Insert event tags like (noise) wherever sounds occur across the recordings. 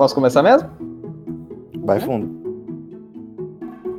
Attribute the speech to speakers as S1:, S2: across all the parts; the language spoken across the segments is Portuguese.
S1: Posso começar mesmo?
S2: Vai fundo.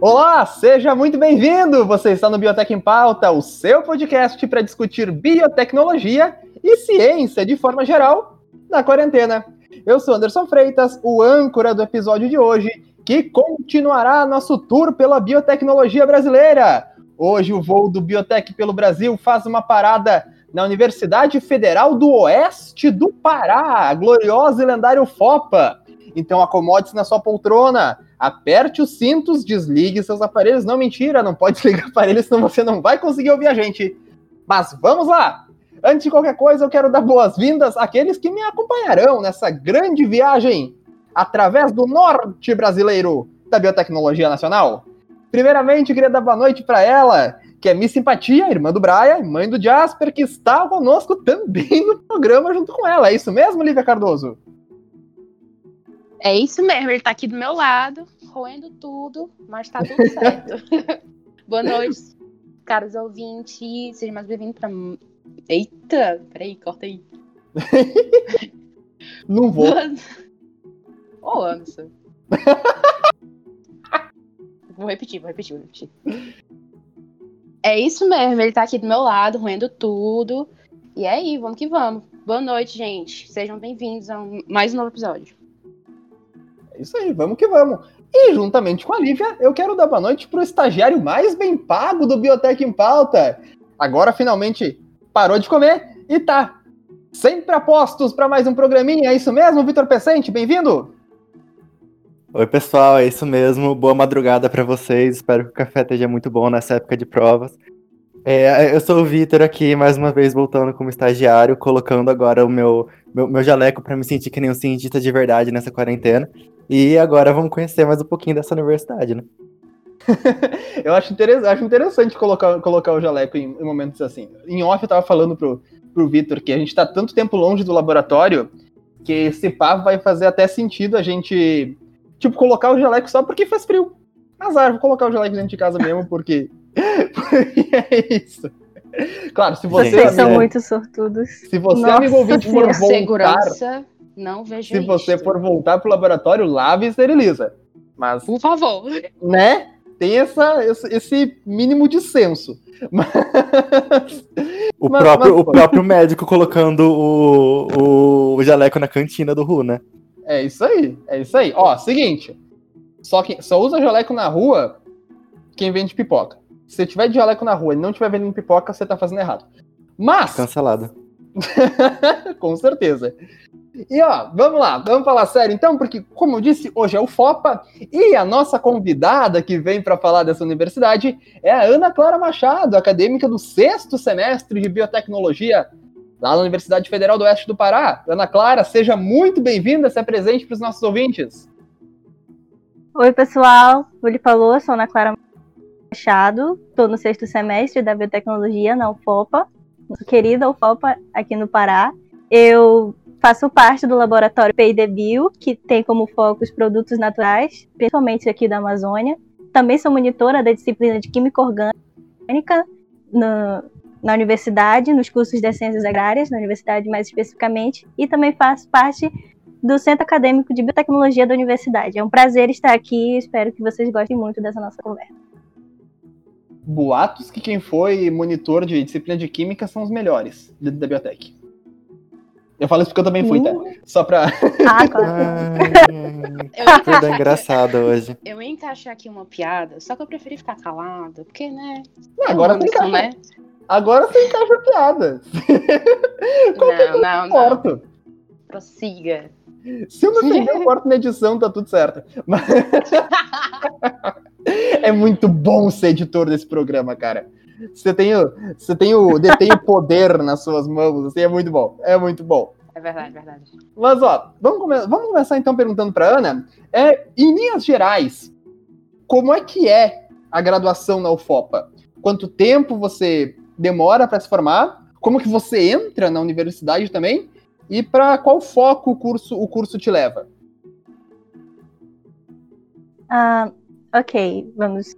S1: Olá, seja muito bem-vindo! Você está no Biotech em Pauta, o seu podcast para discutir biotecnologia e ciência de forma geral na quarentena. Eu sou Anderson Freitas, o âncora do episódio de hoje, que continuará nosso tour pela biotecnologia brasileira. Hoje o voo do Biotech pelo Brasil faz uma parada na Universidade Federal do Oeste do Pará, gloriosa e lendário FOPA. Então acomode-se na sua poltrona, aperte os cintos, desligue seus aparelhos. Não, mentira, não pode (laughs) desligar aparelhos, senão você não vai conseguir ouvir a gente. Mas vamos lá! Antes de qualquer coisa, eu quero dar boas-vindas àqueles que me acompanharão nessa grande viagem através do norte brasileiro da biotecnologia nacional. Primeiramente, eu queria dar boa noite para ela, que é Miss Simpatia, irmã do Brian, mãe do Jasper, que está conosco também no programa junto com ela. É isso mesmo, Lívia Cardoso?
S3: É isso mesmo, ele tá aqui do meu lado, roendo tudo, mas tá tudo certo. (laughs) Boa noite, caros ouvintes, sejam mais bem-vindos pra. Eita, peraí, corta aí. (laughs)
S1: Não vou.
S3: Ô, oh, Anderson. (laughs) vou repetir, vou repetir, vou repetir. É isso mesmo, ele tá aqui do meu lado, roendo tudo. E é aí, vamos que vamos. Boa noite, gente. Sejam bem-vindos a um, mais um novo episódio.
S1: Isso aí, vamos que vamos. E juntamente com a Lívia, eu quero dar boa noite pro estagiário mais bem pago do Biotech em Pauta. Agora finalmente parou de comer e tá sempre apostos para mais um programinha. É isso mesmo, Vitor Pecente? Bem-vindo!
S2: Oi, pessoal, é isso mesmo. Boa madrugada para vocês. Espero que o café esteja muito bom nessa época de provas. É, eu sou o Vitor aqui, mais uma vez voltando como estagiário, colocando agora o meu, meu, meu jaleco para me sentir que nem um cientista de verdade nessa quarentena. E agora vamos conhecer mais um pouquinho dessa universidade, né? (laughs)
S1: eu acho interessante, acho interessante colocar, colocar o jaleco em, em, momentos assim. Em off eu tava falando pro, pro Vitor que a gente tá tanto tempo longe do laboratório que esse papo vai fazer até sentido a gente tipo, colocar o jaleco só porque faz frio. Azar, vou colocar o jaleco dentro de casa mesmo, porque. (laughs) porque é isso. Claro, se você.
S4: Vocês são muito sortudos.
S1: Se você, Nossa amigo ouvinte, for voltar.
S3: Segurança, não vejo
S1: Se você for voltar pro laboratório, lave e esteriliza. Mas.
S3: Por favor.
S1: Né? Tem essa, esse mínimo de senso. (laughs) Mas...
S2: O, mas, próprio, mas, o próprio médico colocando o, o jaleco na cantina do Ru, né?
S1: É isso aí, é isso aí. Ó, seguinte. Só, que, só usa jaleco na rua quem vende pipoca. Se você tiver de jaleco na rua e não tiver vendendo pipoca, você tá fazendo errado. Mas.
S2: Cancelado. (laughs)
S1: Com certeza. E ó, vamos lá, vamos falar sério então, porque, como eu disse, hoje é o FOPA e a nossa convidada que vem para falar dessa universidade é a Ana Clara Machado, acadêmica do sexto semestre de biotecnologia lá na Universidade Federal do Oeste do Pará. Ana Clara, seja muito bem-vinda, se apresente para os nossos ouvintes.
S4: Oi, pessoal. O lhe falou, sou Ana Clara Machado, estou no sexto semestre da Biotecnologia na UFOPA, querida UFOPA aqui no Pará. Eu faço parte do laboratório PIDBio, que tem como foco os produtos naturais, principalmente aqui da Amazônia. Também sou monitora da disciplina de Química Orgânica no, na universidade, nos cursos de ciências agrárias, na universidade mais especificamente, e também faço parte do Centro Acadêmico de Biotecnologia da Universidade. É um prazer estar aqui e espero que vocês gostem muito dessa nossa conversa.
S1: Boatos que quem foi monitor de disciplina de Química são os melhores dentro da Biotech. Eu falo isso porque eu também fui, tá? Uh. Só pra.
S4: Ah, (laughs) claro.
S2: Tudo é engraçado hoje.
S3: Eu ia encaixar aqui uma piada, só que eu preferi ficar calado, porque, né?
S1: Não, agora tem que né? Agora você encaixa a piada. (laughs)
S3: não, não, não. Prossiga.
S1: Se eu não entender, (laughs) eu corto na edição, tá tudo certo. Mas... é muito bom ser editor desse programa, cara. Você tem o, você tem o, detém o poder nas suas mãos, assim, é muito bom. É muito bom.
S3: É verdade, verdade.
S1: Mas, ó, vamos, come vamos começar então perguntando para Ana. É, em linhas gerais, como é que é a graduação na UFOPA? Quanto tempo você demora para se formar, como que você entra na universidade também e para qual foco o curso o curso te leva.
S4: Ah, ok, vamos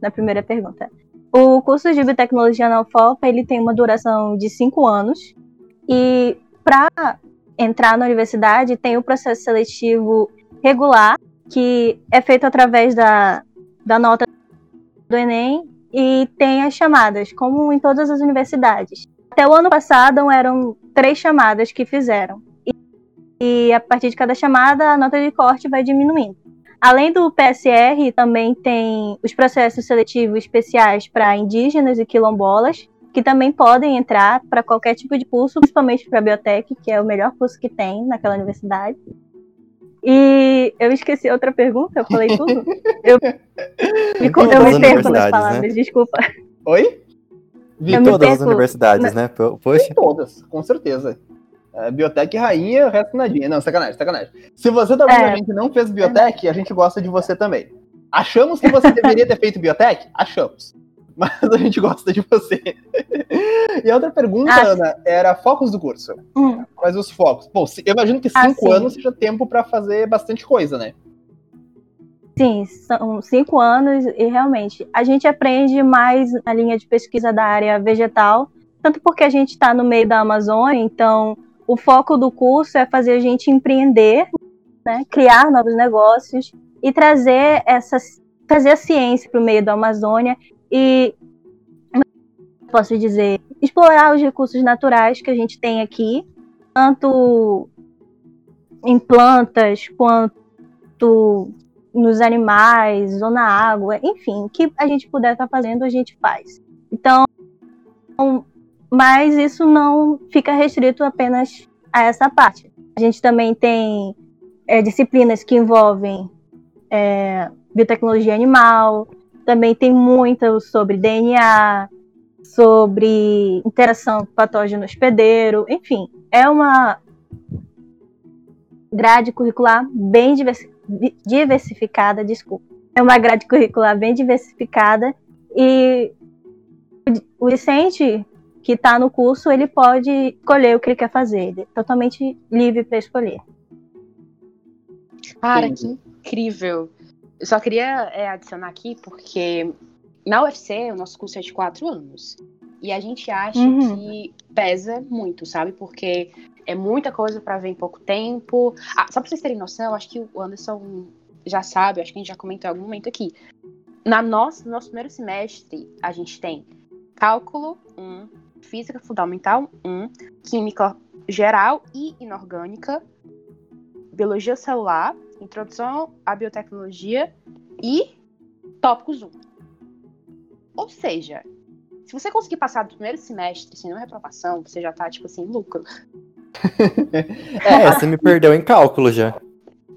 S4: na primeira pergunta. O curso de biotecnologia na UFOP ele tem uma duração de cinco anos e para entrar na universidade, tem o processo seletivo regular, que é feito através da, da nota do Enem, e tem as chamadas, como em todas as universidades. Até o ano passado eram três chamadas que fizeram. E, e a partir de cada chamada, a nota de corte vai diminuindo. Além do PSR, também tem os processos seletivos especiais para indígenas e quilombolas, que também podem entrar para qualquer tipo de curso, principalmente para biotech, que é o melhor curso que tem naquela universidade. E eu esqueci outra pergunta, eu falei tudo. (laughs) Eu, me, eu me perco nas palavras, né? desculpa.
S1: Oi?
S2: Vi eu todas as universidades, né?
S1: Poxa. Todas, com certeza. É, biotech rainha, resto nadinha. Não, sacanagem, sacanagem. Se você também é. a gente não fez biotech, a gente gosta de você também. Achamos que você (laughs) deveria ter feito biotech? Achamos. Mas a gente gosta de você. (laughs) e a outra pergunta, ah, Ana, era focos do curso. Hum. Quais os focos? Bom, eu imagino que ah, cinco ah, anos seja tempo para fazer bastante coisa, né?
S4: Sim, são cinco anos e realmente a gente aprende mais na linha de pesquisa da área vegetal, tanto porque a gente está no meio da Amazônia, então o foco do curso é fazer a gente empreender, né, criar novos negócios e trazer essas trazer a ciência para o meio da Amazônia e posso dizer explorar os recursos naturais que a gente tem aqui, tanto em plantas quanto nos animais ou na água, enfim, que a gente puder estar tá fazendo, a gente faz. Então, mas isso não fica restrito apenas a essa parte. A gente também tem é, disciplinas que envolvem é, biotecnologia animal, também tem muito sobre DNA, sobre interação patógeno hospedeiro, enfim, é uma grade curricular bem diversificada diversificada, desculpa. É uma grade curricular bem diversificada e o discente que está no curso, ele pode escolher o que ele quer fazer, ele é totalmente livre para escolher.
S3: Cara, que incrível! Eu só queria é, adicionar aqui, porque na UFC o nosso curso é de quatro anos. E a gente acha uhum. que pesa muito, sabe? Porque é muita coisa para ver em pouco tempo. Ah, só para vocês terem noção, acho que o Anderson já sabe, acho que a gente já comentou em algum momento aqui. Na nossa, no nosso primeiro semestre, a gente tem cálculo 1, física fundamental 1, química geral e inorgânica, biologia celular, introdução à biotecnologia e tópicos 1. Ou seja, se você conseguir passar do primeiro semestre sem nenhuma reprovação, você já tá, tipo assim, lucro. (laughs)
S2: é, você me perdeu em cálculo já.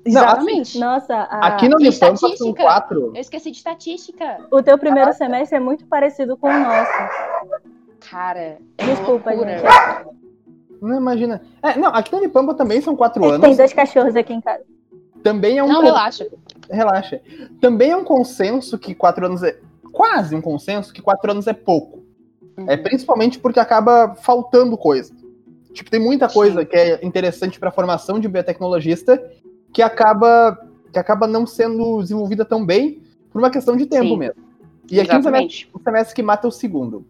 S3: Exatamente.
S4: Nossa,
S1: a... aqui no Unipampa são quatro.
S3: Eu esqueci de estatística.
S4: O teu primeiro semestre é muito parecido com o nosso.
S3: Cara,
S4: é desculpa, loucura.
S1: gente. Não imagina. É, não, aqui no Unipampa também são quatro anos.
S4: Tem dois cachorros aqui em casa.
S1: Também é um.
S3: Não, relaxa.
S1: Relaxa. Também é um consenso que quatro anos é. Quase um consenso que quatro anos é pouco. Uhum. É principalmente porque acaba faltando coisa. Tipo, tem muita coisa Sim. que é interessante para a formação de biotecnologista que acaba, que acaba não sendo desenvolvida tão bem por uma questão de tempo Sim. mesmo. E aqui um semestre, um semestre que mata o segundo.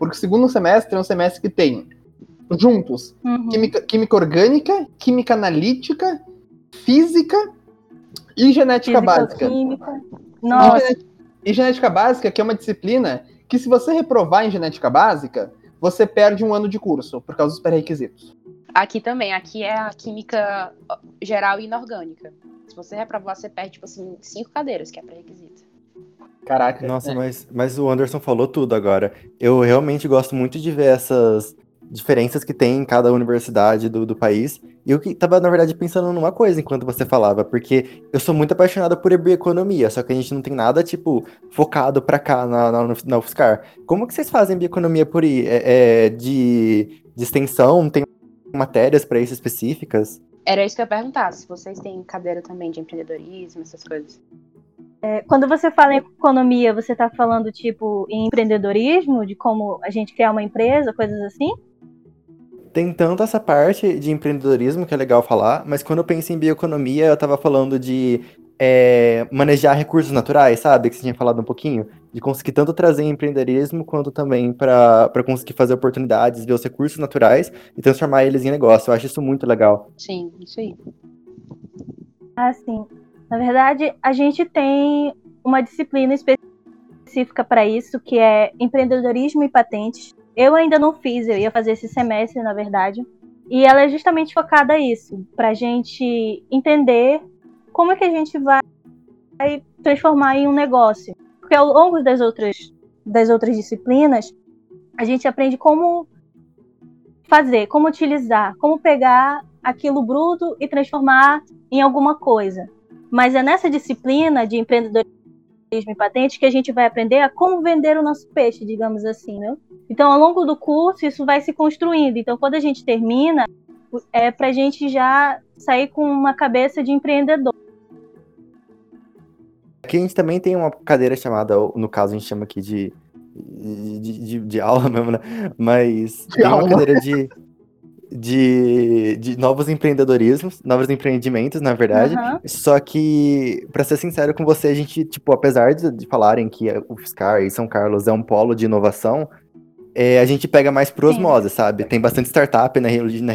S1: Porque o segundo semestre é um semestre que tem juntos uhum. química, química orgânica, química analítica, física e genética Física, básica.
S4: Química. Nossa.
S1: E genética básica, que é uma disciplina que, se você reprovar em genética básica, você perde um ano de curso por causa dos pré-requisitos.
S3: Aqui também, aqui é a química geral e inorgânica. Se você reprovar, você perde, tipo assim, cinco cadeiras, que é pré-requisito.
S1: Caraca.
S2: Nossa, é. mas, mas o Anderson falou tudo agora. Eu realmente gosto muito de ver essas diferenças que tem em cada universidade do, do país. E eu que tava, na verdade, pensando numa coisa enquanto você falava, porque eu sou muito apaixonado por bioeconomia, só que a gente não tem nada, tipo, focado pra cá na, na, na UFSCar. Como que vocês fazem bioeconomia por aí? É, é de, de extensão? Tem matérias para isso específicas?
S3: Era isso que eu ia perguntar, se vocês têm cadeira também de empreendedorismo, essas coisas.
S4: É, quando você fala em economia, você está falando, tipo, em empreendedorismo, de como a gente criar uma empresa, coisas assim?
S2: tem tanto essa parte de empreendedorismo que é legal falar, mas quando eu penso em bioeconomia, eu estava falando de é, manejar recursos naturais, sabe? Que você tinha falado um pouquinho. De conseguir tanto trazer empreendedorismo quanto também para conseguir fazer oportunidades, ver os recursos naturais e transformar eles em negócio. Eu acho isso muito legal.
S3: Sim, isso aí.
S4: Ah, sim. Na verdade, a gente tem uma disciplina específica para isso, que é empreendedorismo e patentes. Eu ainda não fiz, eu ia fazer esse semestre, na verdade. E ela é justamente focada nisso, para a gente entender como é que a gente vai transformar em um negócio. Porque ao longo das outras, das outras disciplinas, a gente aprende como fazer, como utilizar, como pegar aquilo bruto e transformar em alguma coisa. Mas é nessa disciplina de empreendedorismo e patente que a gente vai aprender a como vender o nosso peixe, digamos assim, né? Então, ao longo do curso, isso vai se construindo. Então, quando a gente termina, é para a gente já sair com uma cabeça de empreendedor.
S2: Aqui a gente também tem uma cadeira chamada, no caso a gente chama aqui de, de, de, de aula (laughs) mesmo, né? Mas de tem aula. uma cadeira de, (laughs) de, de novos empreendedorismos, novos empreendimentos, na verdade. Uhum. Só que, para ser sincero com você, a gente, tipo, apesar de, de falarem que o FSCAR e São Carlos é um polo de inovação, é, a gente pega mais por osmose, Sim. sabe? Tem bastante startup na, na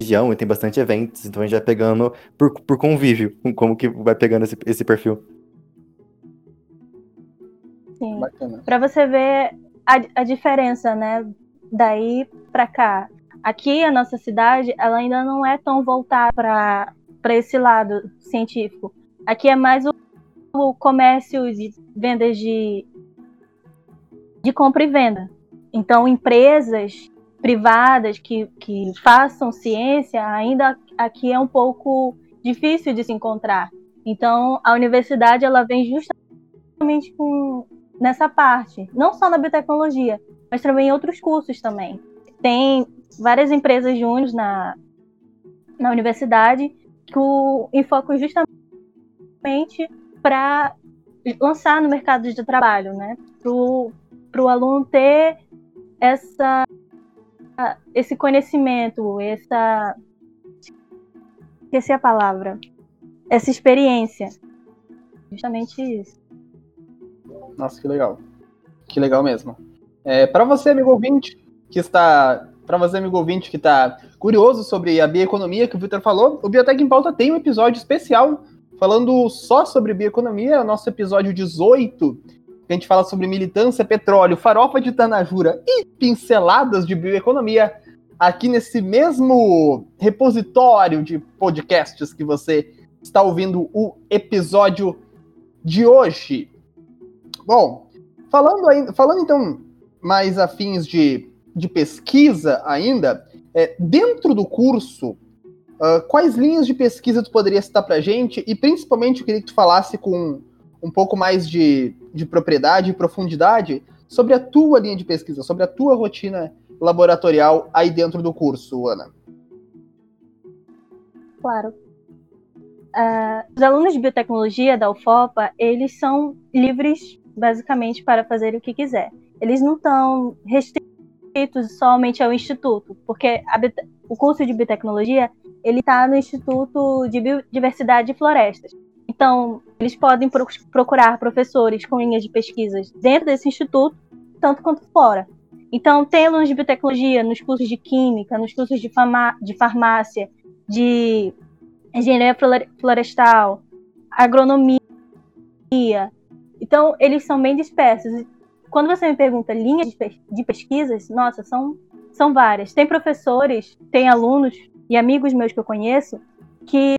S2: região e tem bastante eventos, então a gente vai pegando por, por convívio, como que vai pegando esse, esse perfil.
S4: Sim. Para você ver a, a diferença, né? Daí para cá. Aqui a nossa cidade, ela ainda não é tão voltada para para esse lado científico. Aqui é mais o, o comércio de vendas de de compra e venda. Então, empresas privadas que, que façam ciência, ainda aqui é um pouco difícil de se encontrar. Então, a universidade ela vem justamente com, nessa parte, não só na biotecnologia, mas também em outros cursos também. Tem várias empresas júniores na, na universidade que o enfoco justamente para lançar no mercado de trabalho, né? Para o aluno ter essa esse conhecimento, essa esqueci a palavra, essa experiência, justamente isso.
S1: Nossa, que legal, que legal mesmo. É, para você, amigo ouvinte, que está para você, amigo ouvinte, que está curioso sobre a bioeconomia que o Victor falou, o Biotech em Pauta tem um episódio especial falando só sobre bioeconomia, é o nosso episódio 18, que a gente fala sobre militância, petróleo, farofa de Tanajura e pinceladas de bioeconomia, aqui nesse mesmo repositório de podcasts que você está ouvindo o episódio de hoje. Bom, falando, ainda, falando então mais afins de, de pesquisa ainda, é, dentro do curso, uh, quais linhas de pesquisa tu poderia citar para gente? E principalmente eu queria que tu falasse com um pouco mais de, de propriedade e profundidade sobre a tua linha de pesquisa, sobre a tua rotina laboratorial aí dentro do curso, Ana.
S4: Claro. Uh, os alunos de biotecnologia da UFOPA, eles são livres, basicamente, para fazer o que quiser. Eles não estão restritos somente ao instituto, porque a, o curso de biotecnologia ele está no Instituto de Biodiversidade e Florestas. Então, eles podem procurar professores com linhas de pesquisas dentro desse instituto, tanto quanto fora. Então, tem alunos de biotecnologia nos cursos de química, nos cursos de, de farmácia, de engenharia florestal, agronomia. Então, eles são bem dispersos. Quando você me pergunta linhas de pesquisas, nossa, são, são várias. Tem professores, tem alunos e amigos meus que eu conheço que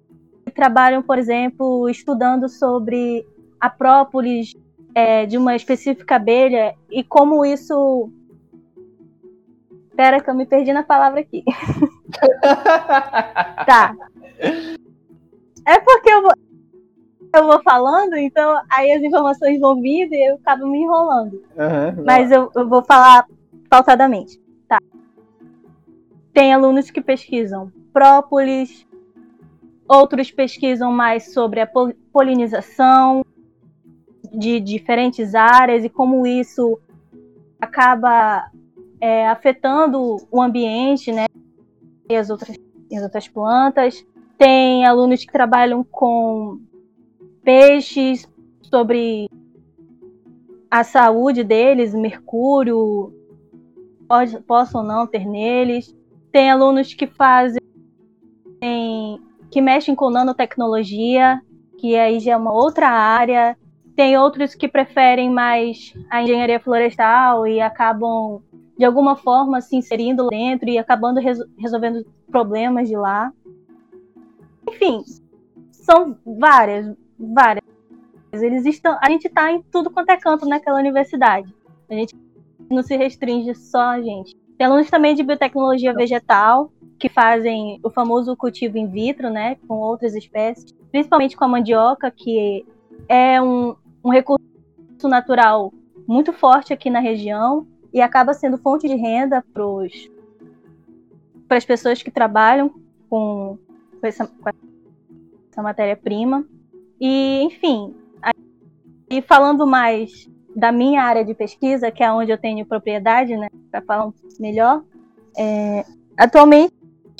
S4: trabalham, por exemplo, estudando sobre a própolis é, de uma específica abelha e como isso. (laughs) Espera que eu me perdi na palavra aqui. (laughs) tá. (laughs) É porque eu vou, eu vou falando, então aí as informações vão vindo e eu acabo me enrolando. Uhum, Mas eu, eu vou falar pautadamente. Tá. Tem alunos que pesquisam própolis, Outros pesquisam mais sobre a polinização de diferentes áreas e como isso acaba é, afetando o ambiente, né? E as outras, as outras plantas. Tem alunos que trabalham com peixes, sobre a saúde deles, mercúrio, pode, possam não ter neles. Tem alunos que fazem, que mexem com nanotecnologia, que aí já é uma outra área. Tem outros que preferem mais a engenharia florestal e acabam, de alguma forma, se inserindo dentro e acabando resolvendo problemas de lá. Enfim, são várias, várias. Eles estão, a gente está em tudo quanto é canto naquela universidade. A gente não se restringe só a gente. Tem alunos também de biotecnologia vegetal, que fazem o famoso cultivo in vitro, né, com outras espécies, principalmente com a mandioca, que é um, um recurso natural muito forte aqui na região e acaba sendo fonte de renda para as pessoas que trabalham com, com essa, essa matéria-prima. E, enfim, e falando mais da minha área de pesquisa, que é onde eu tenho propriedade, né, para falar melhor, é, atualmente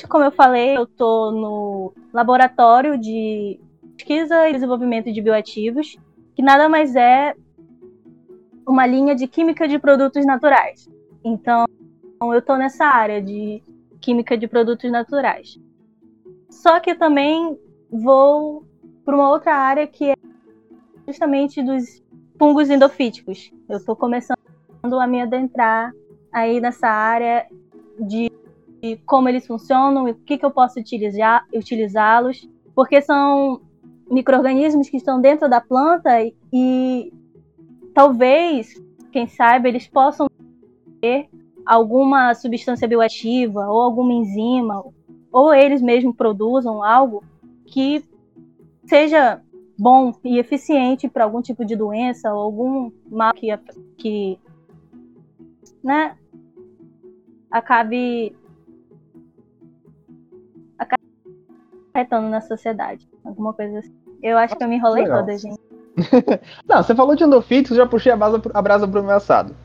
S4: como eu falei, eu estou no laboratório de pesquisa e desenvolvimento de bioativos, que nada mais é uma linha de química de produtos naturais. Então, eu estou nessa área de química de produtos naturais. Só que também vou para uma outra área que é justamente dos fungos endofíticos. Eu estou começando a me adentrar aí nessa área de de como eles funcionam e o que, que eu posso utilizar, utilizá-los, porque são micro-organismos que estão dentro da planta e, e talvez, quem sabe, eles possam ter alguma substância bioativa ou alguma enzima, ou eles mesmos produzam algo que seja bom e eficiente para algum tipo de doença ou algum mal que, que né, acabe afetando na sociedade. Alguma coisa assim. Eu acho que eu me enrolei Legal. toda, gente. (laughs)
S1: Não, você falou de endofíticos, já puxei a brasa, a brasa pro meu assado.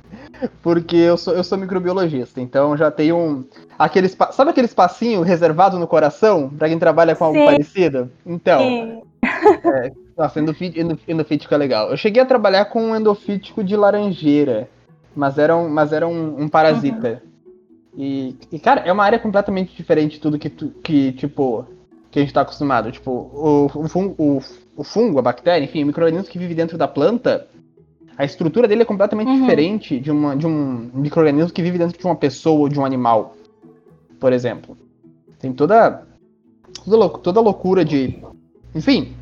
S1: Porque eu sou, eu sou microbiologista, então já tenho um. Aquele, sabe aquele espacinho reservado no coração para quem trabalha com algo Sim. parecido? Então. Sim. É, nossa, endofítico, endofítico é legal. Eu cheguei a trabalhar com um endofítico de laranjeira, mas era um, mas era um, um parasita. Uhum. E, e, cara, é uma área completamente diferente de tudo que, que tipo, que a gente está acostumado. Tipo, o, o, fungo, o, o, fungo, a bactéria, enfim, o microorganismo que vive dentro da planta, a estrutura dele é completamente uhum. diferente de, uma, de um microorganismo que vive dentro de uma pessoa ou de um animal, por exemplo. Tem toda, toda, toda loucura de. Enfim,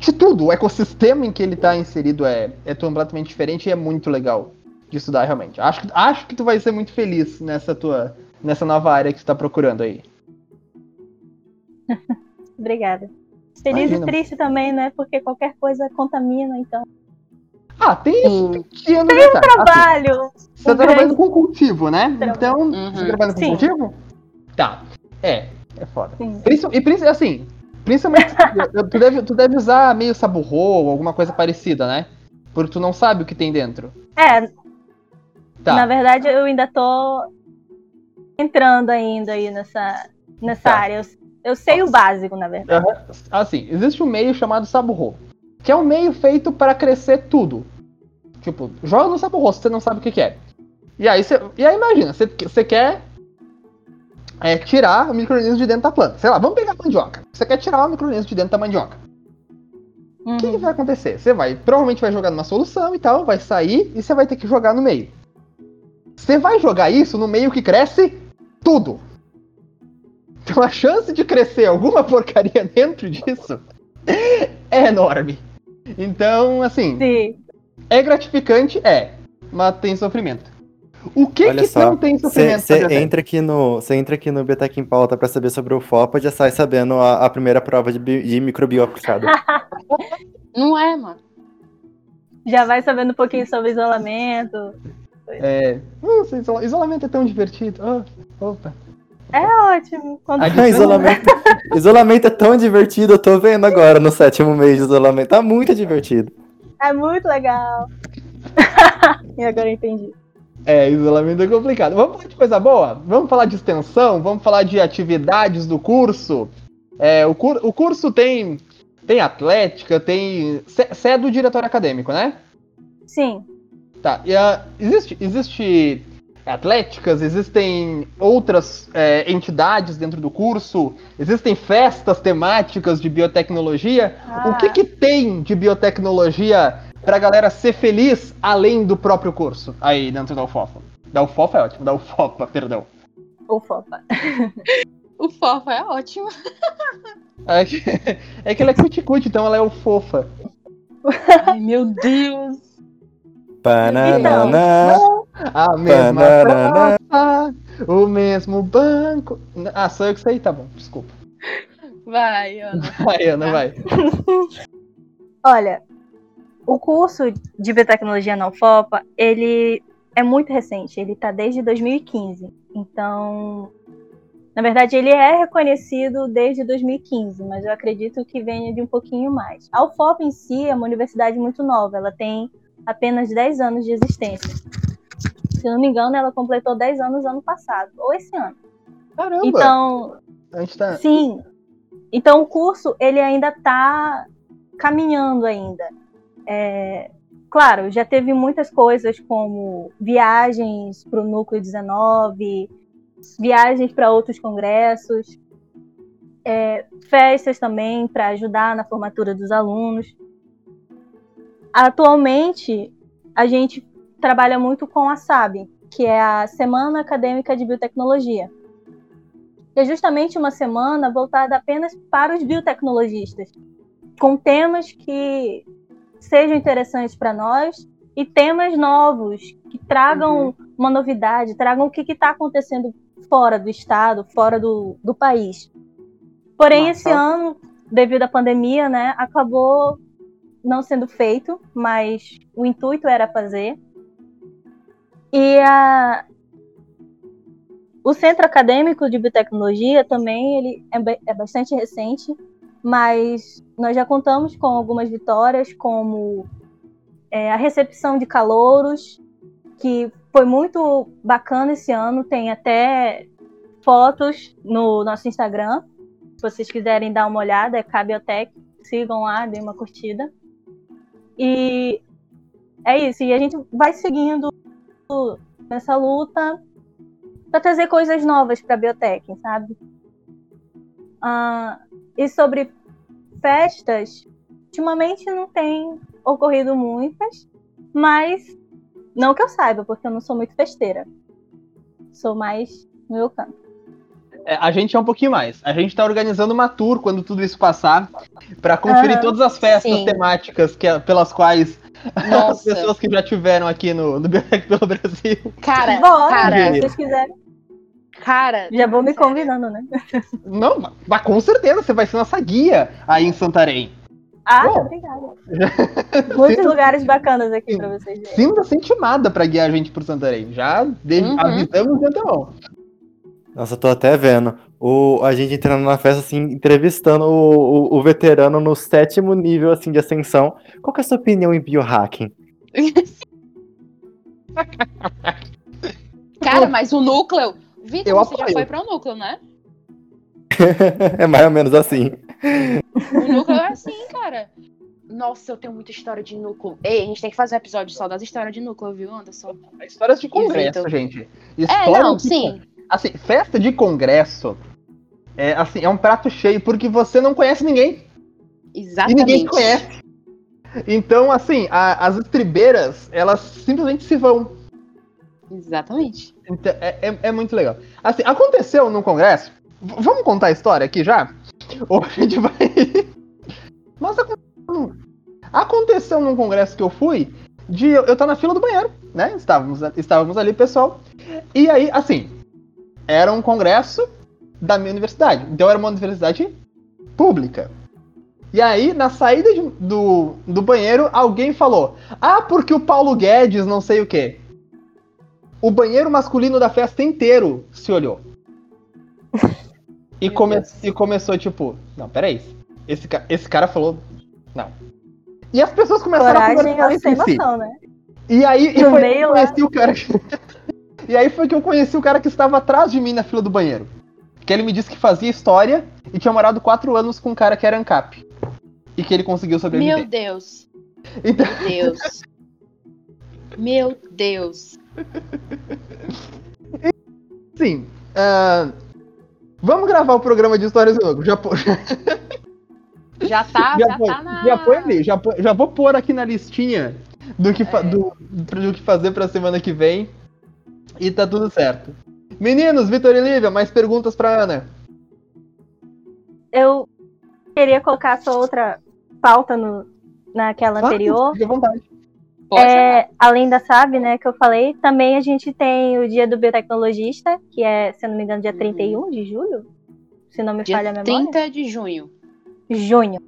S1: de tudo. O ecossistema em que ele está inserido é, é completamente diferente e é muito legal de estudar realmente. Acho, acho que tu vai ser muito feliz nessa tua nessa nova área que tu está procurando aí. (laughs)
S4: Obrigada. Feliz Imagina. e triste também, né? Porque qualquer coisa contamina, então.
S1: Ah, tem isso
S4: pequeno Tem um trabalho.
S1: Assim, você tá trabalhando com cultivo, né? Então, uhum. você tá trabalhando com Sim. cultivo? Tá. É, é foda. E assim, principalmente, tu, deve, tu deve usar meio saburro ou alguma coisa parecida, né? Porque tu não sabe o que tem dentro.
S4: É. Tá. Na verdade, eu ainda tô entrando ainda aí nessa, nessa tá. área. Eu eu sei o básico, na verdade.
S1: Assim, existe um meio chamado Saburro, que é um meio feito para crescer tudo. Tipo, joga no Saburro se você não sabe o que, que é. E aí, você, e aí imagina, você quer é, tirar o microorganismo de dentro da planta. Sei lá, vamos pegar a mandioca. Você quer tirar o microorganismo de dentro da mandioca. O uhum. que, que, vai acontecer? Você vai, provavelmente vai jogar numa solução e tal, vai sair e você vai ter que jogar no meio. Você vai jogar isso no meio que cresce tudo. (laughs) Então a chance de crescer alguma porcaria dentro disso (laughs) é enorme. Então, assim. Sim. É gratificante? É. Mas tem sofrimento. O que
S2: Olha
S1: que
S2: só,
S1: não tem sofrimento?
S2: Você entra aqui no, você entra aqui no Biotech em Pauta para saber sobre o FOPA, já sai sabendo a, a primeira prova de, de microbio aplicado. (laughs)
S3: não é, mano.
S4: Já vai sabendo um pouquinho sobre isolamento.
S1: É. Nossa, isolamento é tão divertido. Oh, opa.
S4: É ótimo.
S2: Quando... Ah, isolamento, (laughs) isolamento é tão divertido, eu tô vendo agora no sétimo mês de isolamento. Tá muito divertido.
S4: É muito legal. (laughs) e agora eu entendi.
S1: É, isolamento é complicado. Vamos falar de coisa boa? Vamos falar de extensão? Vamos falar de atividades do curso? É, o, cur o curso tem tem atlética, tem. Você é do diretório acadêmico, né?
S4: Sim.
S1: Tá. E, uh, existe, existe atléticas, existem outras é, entidades dentro do curso, existem festas temáticas de biotecnologia.
S4: Ah.
S1: O que, que tem de biotecnologia pra galera ser feliz além do próprio curso aí dentro da UFOFA? Da UFOFA é ótimo, da UFOPA, perdão.
S4: Ufopa. (laughs)
S3: O fofo é ótimo.
S1: É que, (laughs) é que ela é cuticute, então ela é o fofa. (laughs)
S3: Ai, meu Deus.
S2: Banana.
S1: A mesma
S2: Banana.
S1: praça, o mesmo banco. Ah, sou eu que sei, tá bom, desculpa.
S3: Vai, Ana.
S1: Vai, Ana, vai.
S4: Olha, o curso de biotecnologia na UFOPA, ele é muito recente, ele está desde 2015. Então, na verdade, ele é reconhecido desde 2015, mas eu acredito que venha de um pouquinho mais. A UFOPA em si é uma universidade muito nova, ela tem apenas 10 anos de existência. Se não me engano, ela completou 10 anos ano passado, ou esse ano.
S1: Caramba!
S4: Então,
S1: a gente tá.
S4: Sim. Então o curso ele ainda está caminhando ainda. É, claro, já teve muitas coisas como viagens para o núcleo 19, viagens para outros congressos, é, festas também para ajudar na formatura dos alunos. Atualmente a gente trabalha muito com a SAB, que é a Semana Acadêmica de Biotecnologia que é justamente uma semana voltada apenas para os biotecnologistas, com temas que sejam interessantes para nós e temas novos que tragam
S1: Uhum.
S4: uma novidade, tragam o que está acontecendo fora do estado, fora do, do país. Porém,
S1: Massa.
S4: esse ano, devido à pandemia, né, acabou não sendo feito, mas o intuito era fazer. E a, o Centro Acadêmico de Biotecnologia também ele é, é bastante recente, mas nós já contamos com algumas vitórias, como é, a recepção de calouros, que foi muito bacana esse ano, tem até fotos no nosso Instagram. Se vocês quiserem dar uma olhada, é Cabiotec, sigam lá, deem uma curtida. E é isso, e a gente vai seguindo nessa luta para trazer coisas novas para a biotech, sabe? Ah, e sobre festas, ultimamente não tem ocorrido muitas, mas não que eu saiba, porque eu não sou muito festeira. Sou mais no meu canto.
S1: É, a gente é um pouquinho mais. A gente tá organizando uma tour quando tudo isso passar, pra conferir
S4: Aham,
S1: todas as festas
S3: sim.
S1: temáticas que, pelas quais as
S3: Nossa.
S1: pessoas que já tiveram aqui no, no (laughs) Biotech pelo Brasil.
S3: Cara,
S4: Bora,
S3: cara,
S4: se vocês quiserem.
S3: Cara.
S4: Já vou me convidando, né?
S1: Não, mas com certeza você vai ser nossa guia aí em Santarém.
S4: Ah,
S1: Bom.
S4: obrigada. Muitos (laughs) lugares bacanas aqui para vocês verem.
S1: Sinta-se intimada pra guiar a gente por Santarém. Já de-
S3: Uhum.
S1: avisamos de antemão.
S2: Nossa, eu tô até vendo. O, a gente entrando na festa, assim, entrevistando o, o, o veterano no sétimo nível, assim, de ascensão. Qual que é a sua opinião em biohacking? (laughs)
S3: Cara, mas o núcleo. Vitor, você já
S1: apoio.
S3: foi para o núcleo, né? (laughs)
S2: é mais ou menos assim.
S3: O núcleo é assim, cara. Nossa, eu tenho muita história de núcleo. Ei, a gente tem que fazer um episódio só das histórias de núcleo, viu, Anderson?
S1: Histórias de congresso,
S3: Vitor.
S1: gente.
S3: É,
S1: Histórias
S3: não,
S1: de
S3: sim.
S1: Assim, festa de congresso é assim, é um prato cheio porque você não conhece ninguém e
S3: Exatamente.
S1: ninguém te conhece. Então, assim, a- as estribeiras, elas simplesmente se vão.
S3: Exatamente.
S1: Então, é, é- é muito legal. Assim, aconteceu no congresso. v- vamos contar a história aqui já? Ou a gente vai. (laughs) Mas acon- aconteceu num congresso que eu fui de eu eu estar na fila do banheiro, né? Estávamos, estávamos ali, pessoal. E aí, assim, era um congresso da minha universidade. Então era uma universidade pública. E aí, na saída de- do, do banheiro, alguém falou: Ah, porque o Paulo Guedes não sei o quê. O banheiro masculino da festa inteiro se olhou. E, come- e começou, tipo, não, peraí. Esse, ca- esse cara falou. Não. E as pessoas começaram a
S4: Coragem
S1: conversar
S4: é sem
S1: entre si.
S4: noção, né?
S1: E aí e foi
S4: meio
S1: que eu conheci o cara. que- (laughs) e aí foi que eu conheci o cara que estava atrás de mim na fila do banheiro. Que ele me disse que fazia história e tinha morado quatro anos com um cara que era ANCAP. e que ele conseguiu sobreviver.
S3: Meu Deus.
S1: Então,
S3: Meu Deus. (laughs) Meu Deus. (laughs)
S1: sim. ah, vamos gravar o programa de histórias do jogo. Já, pô- (laughs)
S3: Já tá,
S1: já,
S3: já, tá na.
S1: já põe ali, já, já vou pôr aqui na listinha do que, fa-
S3: É.
S1: do, do que fazer pra semana que vem. E tá tudo certo. Meninos, Vitor e Lívia, mais perguntas pra Ana?
S4: Eu queria colocar só outra pauta no, naquela
S1: Claro,
S4: anterior.
S1: Fique à vontade.
S3: Pode
S4: É, além da SAB, né, que eu falei, também a gente tem o dia do biotecnologista, que é, se eu não me engano, dia
S3: Uhum.
S4: 31 de julho, se não me
S3: Dia
S4: falha a memória.
S3: 30 de junho.
S4: Junho.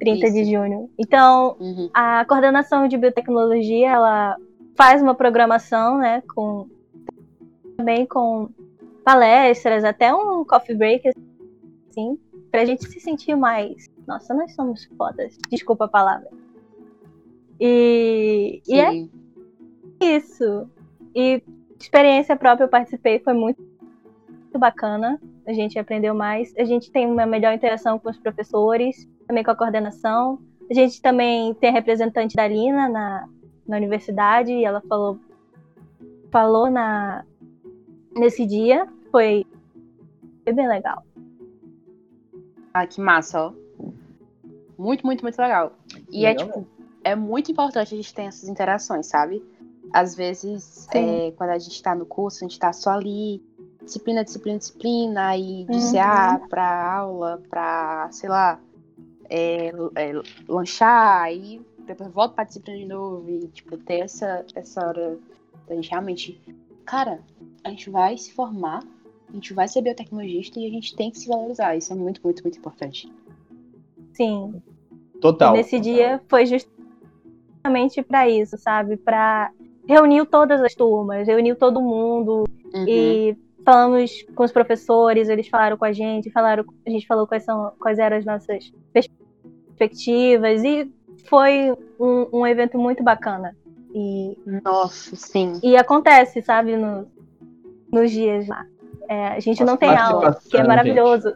S4: 30 de
S3: Isso.
S4: junho. Então,
S3: Uhum.
S4: a coordenação de biotecnologia, ela faz uma programação, né, com também com palestras, até um coffee break, assim, pra gente se sentir mais. Nossa, nós somos fodas. Desculpa a palavra. E, e é isso. E experiência própria eu participei, foi muito, muito bacana. A gente aprendeu mais. A gente tem uma melhor interação com os professores, também com a coordenação. A gente também tem a representante da Lina na, na universidade, e ela falou, falou na, nesse dia. Foi, foi bem legal.
S3: Ah, que massa, ó. Muito, muito, muito legal. E é
S1: Legal
S3: tipo, é muito importante a gente ter essas interações, sabe? Às vezes, é, quando a gente tá no curso, a gente tá só ali, disciplina, disciplina, disciplina, aí de
S4: Uhum.
S3: CA pra aula, pra, sei lá, é, é, lanchar, aí depois volta pra disciplina de novo e, tipo, ter essa, essa hora da gente realmente. Cara, a gente vai se formar, a gente vai ser biotecnologista e a gente tem que se valorizar. Isso é muito, muito, muito importante.
S4: Sim.
S1: Total.
S4: E nesse dia foi justamente para isso, sabe? Para reuniu todas as turmas, reuniu todo mundo
S3: Uhum.
S4: e falamos com os professores, eles falaram com a gente, falaram, a gente falou quais são, quais eram as nossas perspectivas e foi um, um evento muito bacana. E,
S3: Nossa, sim.
S4: e acontece, sabe, no- nos dias lá. É, a gente não tem aula, que é maravilhoso.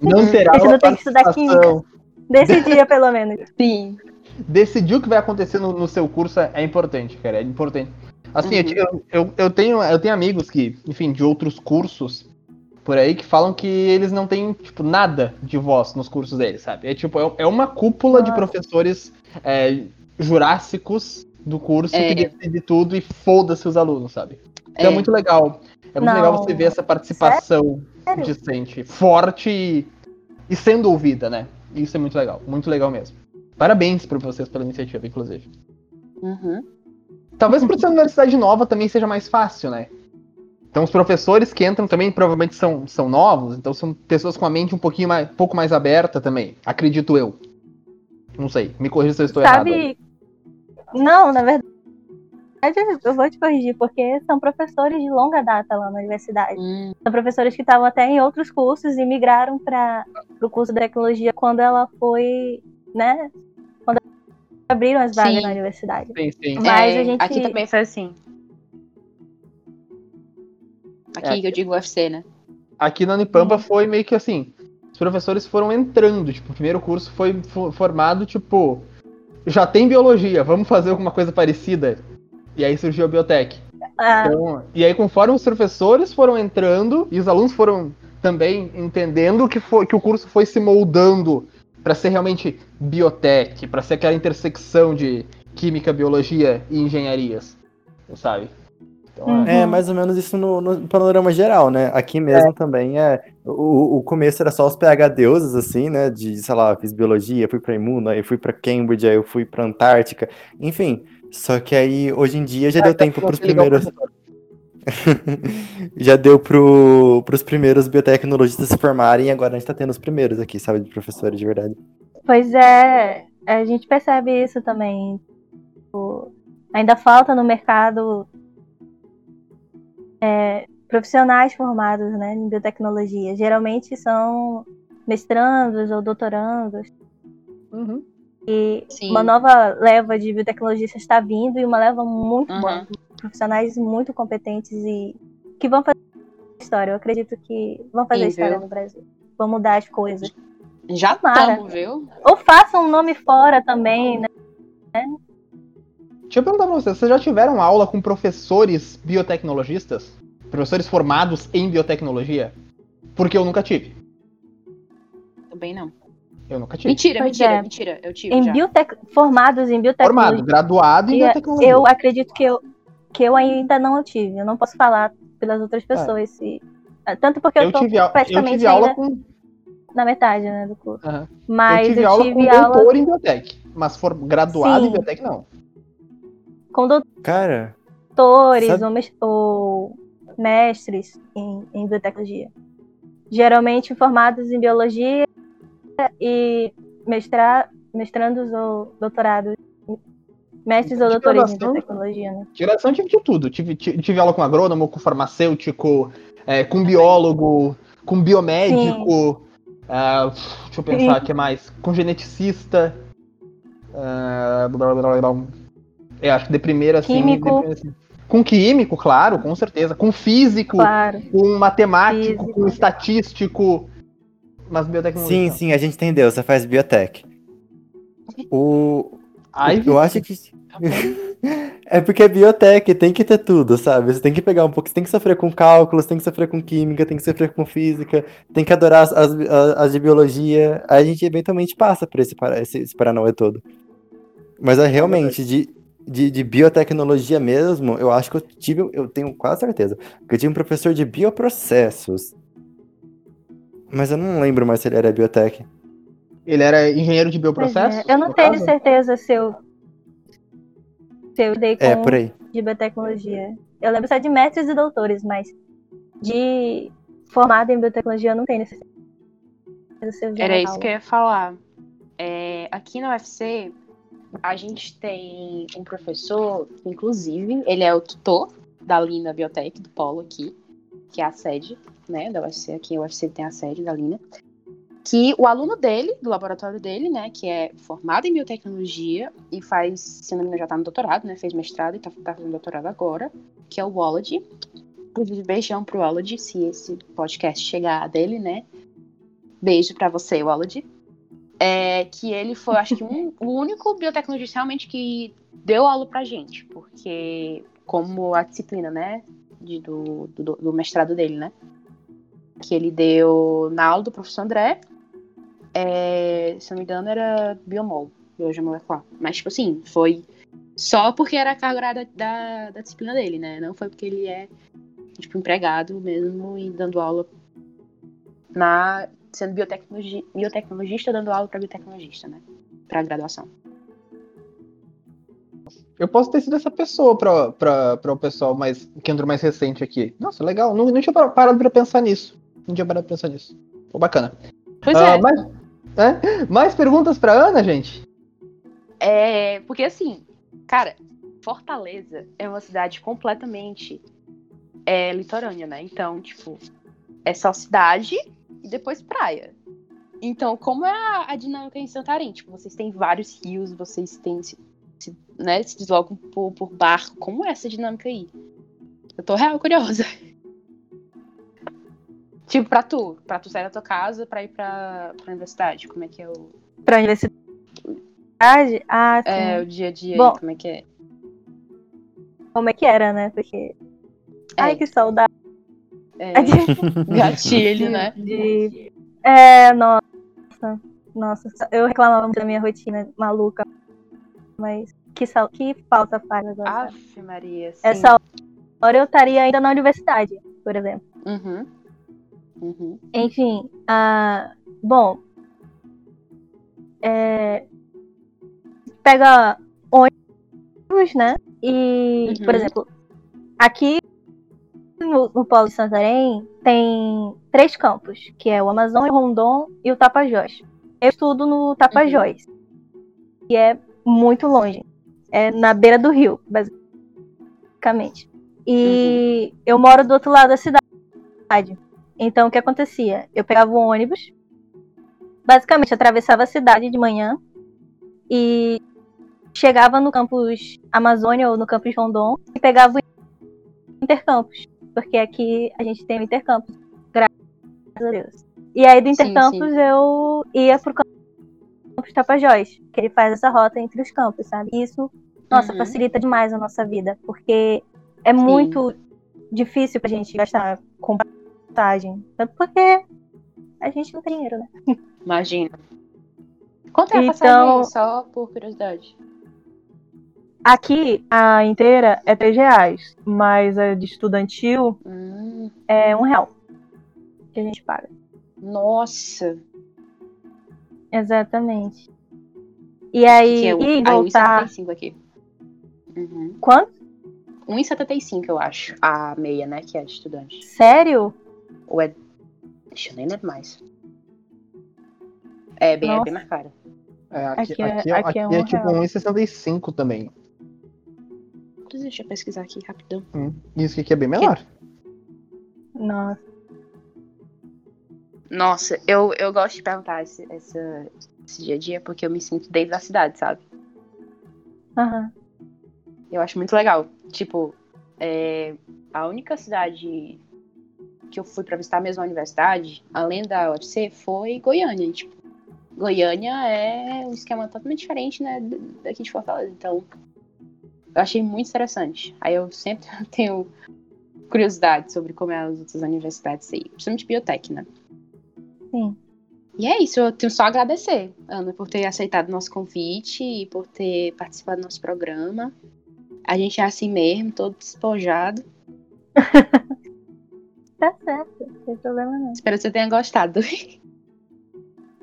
S1: Não terá (laughs)
S4: A gente não tem que estudar
S1: participação.
S4: Desse dia, pelo menos.
S3: Sim.
S1: Decidir o que vai acontecer no, no seu curso é, é importante, cara. É importante. Assim, eu
S3: Uhum.
S1: eu, eu, eu tenho, eu tenho amigos que, enfim, de outros cursos por aí que falam que eles não têm, tipo, nada de voz nos cursos deles, sabe? É tipo, é, é uma cúpula de
S4: Ah.
S1: professores é, jurássicos do curso
S3: É.
S1: que decide tudo e foda-se os alunos, sabe? Então é,
S3: É.
S1: muito legal. É muito
S4: Não.
S1: legal você ver essa participação
S4: Sério?
S1: decente, forte e, e sendo ouvida, né? Isso é muito legal, muito legal mesmo. Parabéns pra vocês pela iniciativa, inclusive.
S3: Uhum.
S1: Talvez por ser uma universidade nova também seja mais fácil, né? Então os professores que entram também provavelmente são, são novos, então são pessoas com a mente um pouquinho mais, pouco mais aberta também, acredito eu. Não sei, me corrija se eu estou errado. aí.
S4: Sabe? Não, na verdade, eu vou te corrigir, porque são professores de longa data lá na universidade.
S3: Hum,
S4: São professores que estavam até em outros cursos e migraram para o curso de tecnologia quando ela foi, né? Abriram as vagas
S3: Sim.
S4: na universidade.
S1: Sim, sim.
S4: Mas
S3: é,
S4: a gente-
S3: Aqui também foi assim. Aqui
S1: É.
S3: eu digo UFC, né?
S1: Aqui na Unipampa foi meio que assim, os professores foram entrando, tipo, o primeiro curso foi fo- formado, tipo, já tem biologia, vamos fazer alguma coisa parecida. E aí surgiu a biotech.
S4: Ah,
S1: Então, e aí, conforme os professores foram entrando e os alunos foram também entendendo que, foi, que o curso foi se moldando para ser realmente biotech, para ser aquela intersecção de química, biologia e engenharias, sabe? Então,
S4: Uhum.
S2: É, mais ou menos isso no, no panorama geral, né? Aqui mesmo também é. O, o começo era só os PH deuses, assim, né? De, sei lá, fiz biologia, fui pra Imuno, aí fui pra Cambridge, aí eu fui pra Antártica, enfim. Só que aí, hoje em dia, já deu tempo pros primeiros. (laughs) já deu pro, pros primeiros biotecnologistas se formarem e agora a gente tá tendo os primeiros aqui, sabe? De professores de verdade.
S4: pois é, a gente percebe isso também. Tipo, ainda falta no mercado é, profissionais formados né, em biotecnologia. Geralmente são mestrandos ou doutorandos.
S1: Uhum.
S4: E
S3: Sim.
S4: uma nova leva de biotecnologistas está vindo e uma leva muito
S3: Uhum.
S4: boa. Profissionais muito competentes e que vão fazer história. Eu acredito que vão fazer
S3: Sim,
S4: história
S3: viu?
S4: no Brasil. Vão mudar as coisas.
S3: Já tamo, viu?
S4: Ou façam um nome fora também, né?
S1: Deixa eu perguntar pra vocês, vocês já tiveram aula com professores biotecnologistas? Professores formados em biotecnologia? Porque eu nunca tive.
S3: Também não.
S1: Eu nunca tive.
S3: Mentira,
S4: Pois
S3: mentira,
S4: é.
S3: mentira. Eu tive
S4: Em
S3: já.
S4: biotec... Formados em biotecnologia.
S1: Formado, graduado em biotecnologia.
S4: Eu acredito que eu, que eu ainda não tive. Eu não posso falar pelas outras pessoas. Se... Tanto porque eu,
S1: Eu
S4: tô
S1: tive, a- eu
S4: praticamente
S1: tive aula
S4: ainda
S1: com.
S4: na metade né, do curso.
S1: Aham.
S4: Mas
S1: eu tive aula com
S4: aula
S1: doutor em biotec. Mas for graduado
S4: Sim.
S1: em biotec, não.
S4: com
S2: Cara,
S4: doutores
S2: Sabe-
S4: ou, mes- ou mestres em, em biotecnologia. Geralmente formados em biologia e mestra, mestrandos ou doutorados. Mestres ou
S1: De
S4: doutores em biotecnologia, né?
S1: Geração tive de tudo. Tive, tive, tive aula com agrônomo, com farmacêutico, é, com biólogo, com biomédico. ah, deixa eu pensar o que mais. Com geneticista. ah, blá, blá, blá, blá. Eu acho que de primeira assim.
S4: Químico.
S1: de primeira, assim. Com químico, claro, com certeza. Com físico,
S4: Claro.
S1: com matemático,
S4: Físico.
S1: com estatístico. Mas biotecnologia.
S2: sim,
S1: não.
S2: sim, a gente entendeu. Você faz biotech. (laughs) O.
S1: Ai,
S2: eu acho que. (laughs) é porque é biotech, tem que ter tudo, sabe? Você tem que pegar um pouco, você tem que sofrer com cálculos, tem que sofrer com química, tem que sofrer com física, tem que adorar as, as, as de biologia. Aí a gente eventualmente passa por esse, esse, esse Paranauê todo. Mas é realmente, de, de, de biotecnologia mesmo, eu acho que eu tive, eu tenho quase certeza, que eu tive um professor de bioprocessos. Mas eu não lembro mais se ele era biotech.
S1: Ele era engenheiro de
S4: Pois
S1: bioprocessos?
S4: é. Eu não tenho
S1: caso?
S4: certeza se eu. Se eu dei com
S2: É, por aí.
S4: de biotecnologia. Eu lembro só de mestres e doutores, mas de formado em biotecnologia eu não tenho certeza. se eu vi
S3: Era isso
S4: aula.
S3: que eu ia falar. É, aqui na UFC, a gente tem um professor, inclusive, ele é o tutor da Lina Biotech, do Polo aqui, que é a sede, né, da UFC. Aqui a UFC tem a sede da Lina. Que o aluno dele, do laboratório dele, né, que é formado em biotecnologia e faz, se não me engano, já tá no doutorado, né, fez mestrado e tá, tá fazendo doutorado agora, que é o Wallad. Inclusive, beijão pro Wallad, se esse podcast chegar dele, né. Beijo pra você, Wallad é, que ele foi, acho que, um- o único biotecnologista realmente que deu aula pra gente, porque como a disciplina, né, de- do, do, do mestrado dele, né, que ele deu na aula do professor André, é, se não me engano era biomol, biologia molecular, mas tipo assim, foi só porque era a carga da, da, da disciplina dele, né, não foi porque ele é, tipo, empregado mesmo e dando aula na sendo biotecnologi biotecnologista dando aula para biotecnologista, né? Para graduação.
S1: Eu posso ter sido essa pessoa pra o pessoal mais, que entrou mais recente aqui. Nossa, legal. Não, não tinha par- parado pra pensar nisso. Não tinha parado pra pensar nisso. Pô, bacana.
S3: Pois
S1: Ah,
S3: é.
S1: mais, é? mais perguntas pra Ana, gente?
S3: É, porque assim, cara, Fortaleza é uma cidade completamente é, litorânea, né? Então, tipo, é só cidade e depois praia. Então, como é a, a dinâmica em Santarém? Tipo, vocês têm vários rios, vocês têm, se, se- né, se deslocam por, por barco. Como é essa dinâmica aí? Eu tô real curiosa. Tipo, pra tu, pra tu sair da tua casa pra ir pra, pra universidade, como é que é o,
S4: Pra universidade? Ah, sim.
S3: é, o dia a dia
S4: Bom,
S3: aí, como é que é?
S4: Como é que era, né? Porque. Ai, que saudade.
S3: É, (laughs) gatilho, né?
S4: De... É, nossa. Nossa, eu reclamava muito da minha rotina maluca. Mas que, sal... que falta faz agora.
S3: Aff, Maria. Sim.
S4: Essa hora eu estaria ainda na universidade, por exemplo.
S3: Uhum. Uhum.
S4: Enfim, bom. É, pega ônibus, né? E,
S3: Uhum.
S4: por exemplo, aqui no, no Polo de Santarém tem três campos, que é o Amazônia, o Rondon e o Tapajós. Eu estudo no Tapajós, que é muito longe. É na beira do rio, basicamente. E eu moro do outro lado da cidade. Então, o que acontecia? Eu pegava o ônibus, basicamente atravessava a cidade de manhã e chegava no campus Amazônia ou no campus Rondon e pegava o intercampus, porque aqui a gente tem o intercampus, graças a Deus. E aí do
S3: Sim,
S4: Intercampus eu ia pro campus Tapajós, que ele faz essa rota entre os campos, sabe? Isso, nossa,
S3: Uhum.
S4: facilita demais a nossa vida, porque é muito difícil pra gente gastar com passagem. Tanto porque a gente não tem dinheiro, né?
S3: Imagina. Quanto é a
S4: Então-
S3: passagem só por curiosidade?
S5: Aqui, a inteira é 3 reais, mas a de estudantil
S3: Hum,
S4: É um real que a gente paga.
S3: nossa.
S4: Exatamente. E aí,
S3: é um,
S4: e voltar.
S3: 1,75 aqui. Uhum.
S4: Quanto?
S3: 1,75 eu acho. A meia, né? Que é de estudante.
S4: Sério?
S3: Ou é. Deixa eu nem lembro mais. É bem, é bem mais caro.
S1: É, aqui,
S4: Aqui é-
S1: aqui, é,
S4: aqui
S1: aqui
S4: é
S1: é,
S4: um
S1: tipo
S4: real.
S1: 1,65 também.
S3: Deixa eu pesquisar aqui rapidão.
S1: Hum, Isso aqui é bem menor.
S4: Nossa.
S3: Nossa, eu, eu gosto de perguntar esse, essa, esse dia a dia porque eu me sinto dentro da cidade, sabe?
S4: Aham.
S3: Eu acho muito legal. Tipo, é, a única cidade que eu fui pra visitar mesmo a universidade, além da UFC, foi Goiânia. Tipo, Goiânia é um esquema totalmente diferente, né, daqui de Fortaleza. Então, eu achei muito interessante. Aí eu sempre (laughs) tenho curiosidade sobre como é as outras universidades aí, principalmente biotech, né?
S4: Sim.
S3: E é isso, eu tenho só a agradecer, Ana, por ter aceitado o nosso convite e por ter participado do nosso programa. A gente é assim mesmo, todo despojado. (laughs)
S4: Tá certo. Não tem problema não.
S3: Espero que você tenha gostado. (laughs)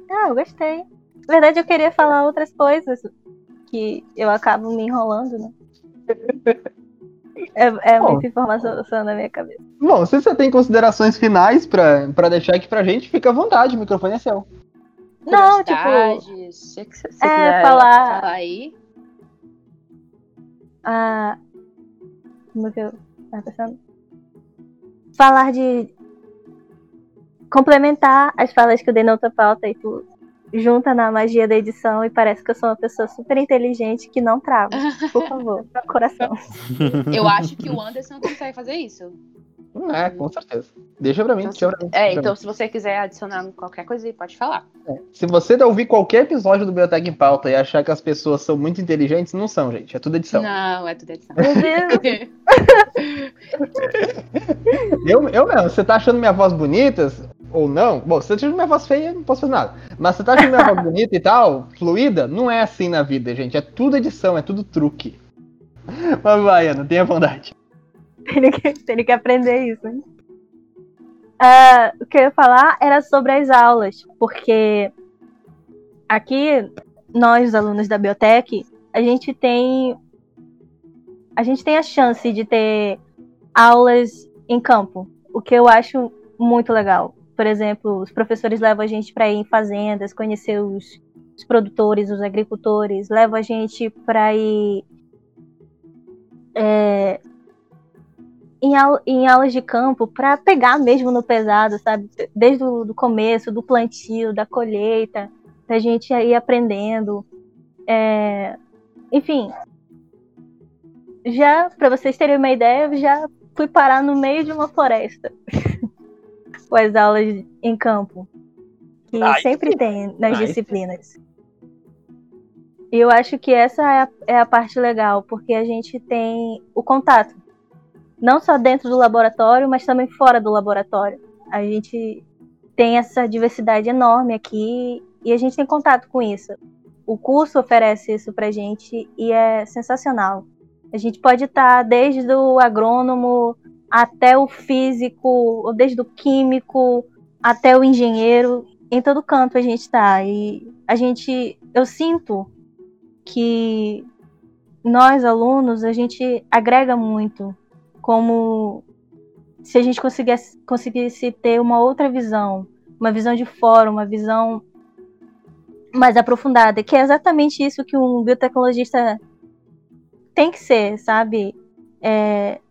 S4: Ah, eu gostei. Na verdade, eu queria falar outras coisas que eu acabo me enrolando, né? É, é
S1: Bom.
S4: muita informação na minha cabeça.
S1: Bom, se você tem considerações finais pra, pra deixar aqui pra gente, fica à vontade, o microfone é seu.
S4: Não, tipo,
S3: se você
S4: é, falar-
S3: falar aí.
S4: a. Como que eu tava pensando? Falar de. Complementar as falas que eu dei na outra pauta e tu junta na magia da edição e parece que eu sou uma pessoa super inteligente que não trava. Por favor, (laughs) coração.
S3: Eu acho que o Anderson consegue fazer isso.
S1: É, com certeza. Deixa pra mim,
S3: Então,
S1: deixa pra mim.
S3: É,
S1: pra
S3: então se você quiser adicionar qualquer coisa aí, pode falar.
S1: mim. Se você ouvir qualquer episódio do Biotech em Pauta e achar que as pessoas são muito inteligentes, não são, gente. É tudo edição.
S3: Não, é tudo edição. (laughs)
S1: Eu, eu mesmo, você tá achando minha voz bonita? Ou não? Bom, se você tá achando minha voz feia, não posso fazer nada. Mas você tá achando minha voz bonita e tal, fluida? Não é assim na vida, gente. É tudo edição, é tudo truque. Mas vai, Ana, tenha bondade.
S4: Tenho que, (laughs) tenho que aprender isso. Ah, o que eu ia falar era sobre as aulas, porque aqui, nós, os alunos da Biotech, a gente tem. A gente tem a chance de ter aulas em campo, o que eu acho muito legal. Por exemplo, os professores levam a gente para ir em fazendas, conhecer os, os produtores, os agricultores, levam a gente para ir é, em, em aulas de campo para pegar mesmo no pesado, sabe? Desde o do começo, do plantio, da colheita, da gente ir aprendendo. É, Enfim, já para vocês terem uma ideia, eu já fui parar no meio de uma floresta (laughs) com as aulas em campo, que
S1: Ai,
S4: sempre tem nas
S1: Ai,
S4: disciplinas. E eu acho que essa é a, é a parte legal, porque a gente tem o contato. Não só dentro do laboratório, mas também fora do laboratório. A gente tem essa diversidade enorme aqui e a gente tem contato com isso. O curso oferece isso pra gente e é sensacional. A gente pode estar desde o agrônomo até o físico, ou desde o químico até o engenheiro, em todo canto a gente está. E a gente, eu sinto que nós alunos a gente agrega muito, como se a gente conseguisse, conseguisse ter uma outra visão, uma visão de fora, uma visão mais aprofundada, que é exatamente isso que um biotecnologista tem que ser, sabe? É,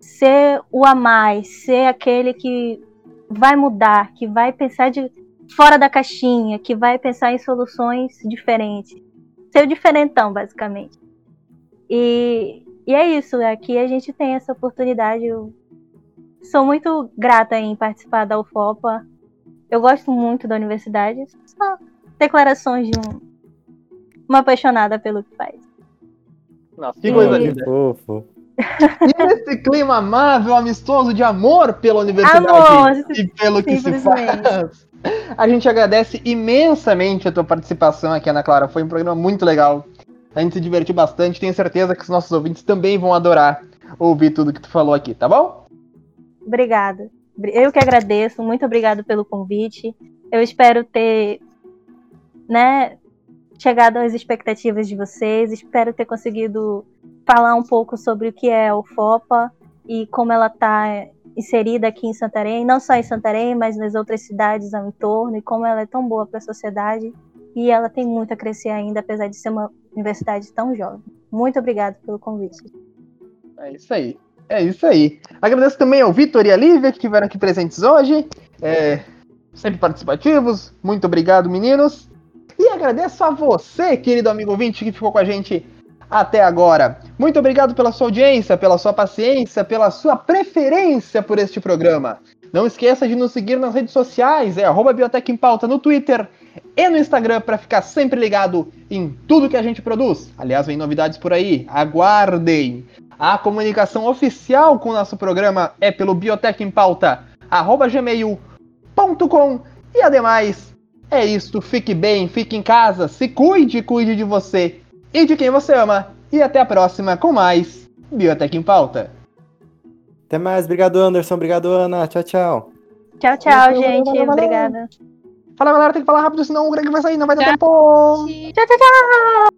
S4: ser o a mais, ser aquele que vai mudar, que vai pensar de fora da caixinha, que vai pensar em soluções diferentes. Ser o diferentão, basicamente. E, e é isso, aqui a gente tem essa oportunidade. Eu sou muito grata em participar da UFOPA Eu gosto muito da universidade. Só declarações de um, uma apaixonada pelo que faz.
S1: Nossa, que coisa linda.
S2: fofo. (laughs)
S1: E nesse clima amável, amistoso de amor pela universidade
S4: Amor,
S1: e pelo que se faz, a gente agradece imensamente a tua participação aqui, Ana Clara. Foi um programa muito legal. A gente se divertiu bastante. Tenho certeza que os nossos ouvintes também vão adorar ouvir tudo que tu falou aqui, tá bom?
S4: Obrigada. Eu que agradeço. Muito obrigado pelo convite. Eu espero ter, né, chegado às expectativas de vocês. Espero ter conseguido falar um pouco sobre o que é a UFOPA e como ela está inserida aqui em Santarém, não só em Santarém, mas nas outras cidades ao entorno, e como ela é tão boa para a sociedade. E ela tem muito a crescer ainda, apesar de ser uma universidade tão jovem. Muito obrigada pelo convite.
S1: É isso aí. É isso aí. Agradeço também ao Vitor e a Lívia que estiveram aqui presentes hoje. É, sempre participativos. Muito obrigado, meninos. E agradeço a você, querido amigo ouvinte, que ficou com a gente até agora. Muito obrigado pela sua audiência, pela sua paciência, pela sua preferência por este programa. Não esqueça de nos seguir nas redes sociais, é arroba Biotech em Pauta no Twitter e no Instagram para ficar sempre ligado em tudo que a gente produz. Aliás, vem novidades por aí, aguardem! A comunicação oficial com o nosso programa é pelo biotecempauta.gmail.com e ademais, é isto, fique bem, fique em casa, se cuide, cuide de você e de quem você ama. E até a próxima com mais Biotech em Pauta.
S2: Até mais, obrigado Anderson, obrigado Ana, tchau, tchau.
S4: Tchau, tchau, gente. Obrigada.
S1: Fala galera, tem que falar rápido, senão o Greg vai sair, não vai dar tempo.
S4: Tchau, tchau, tchau.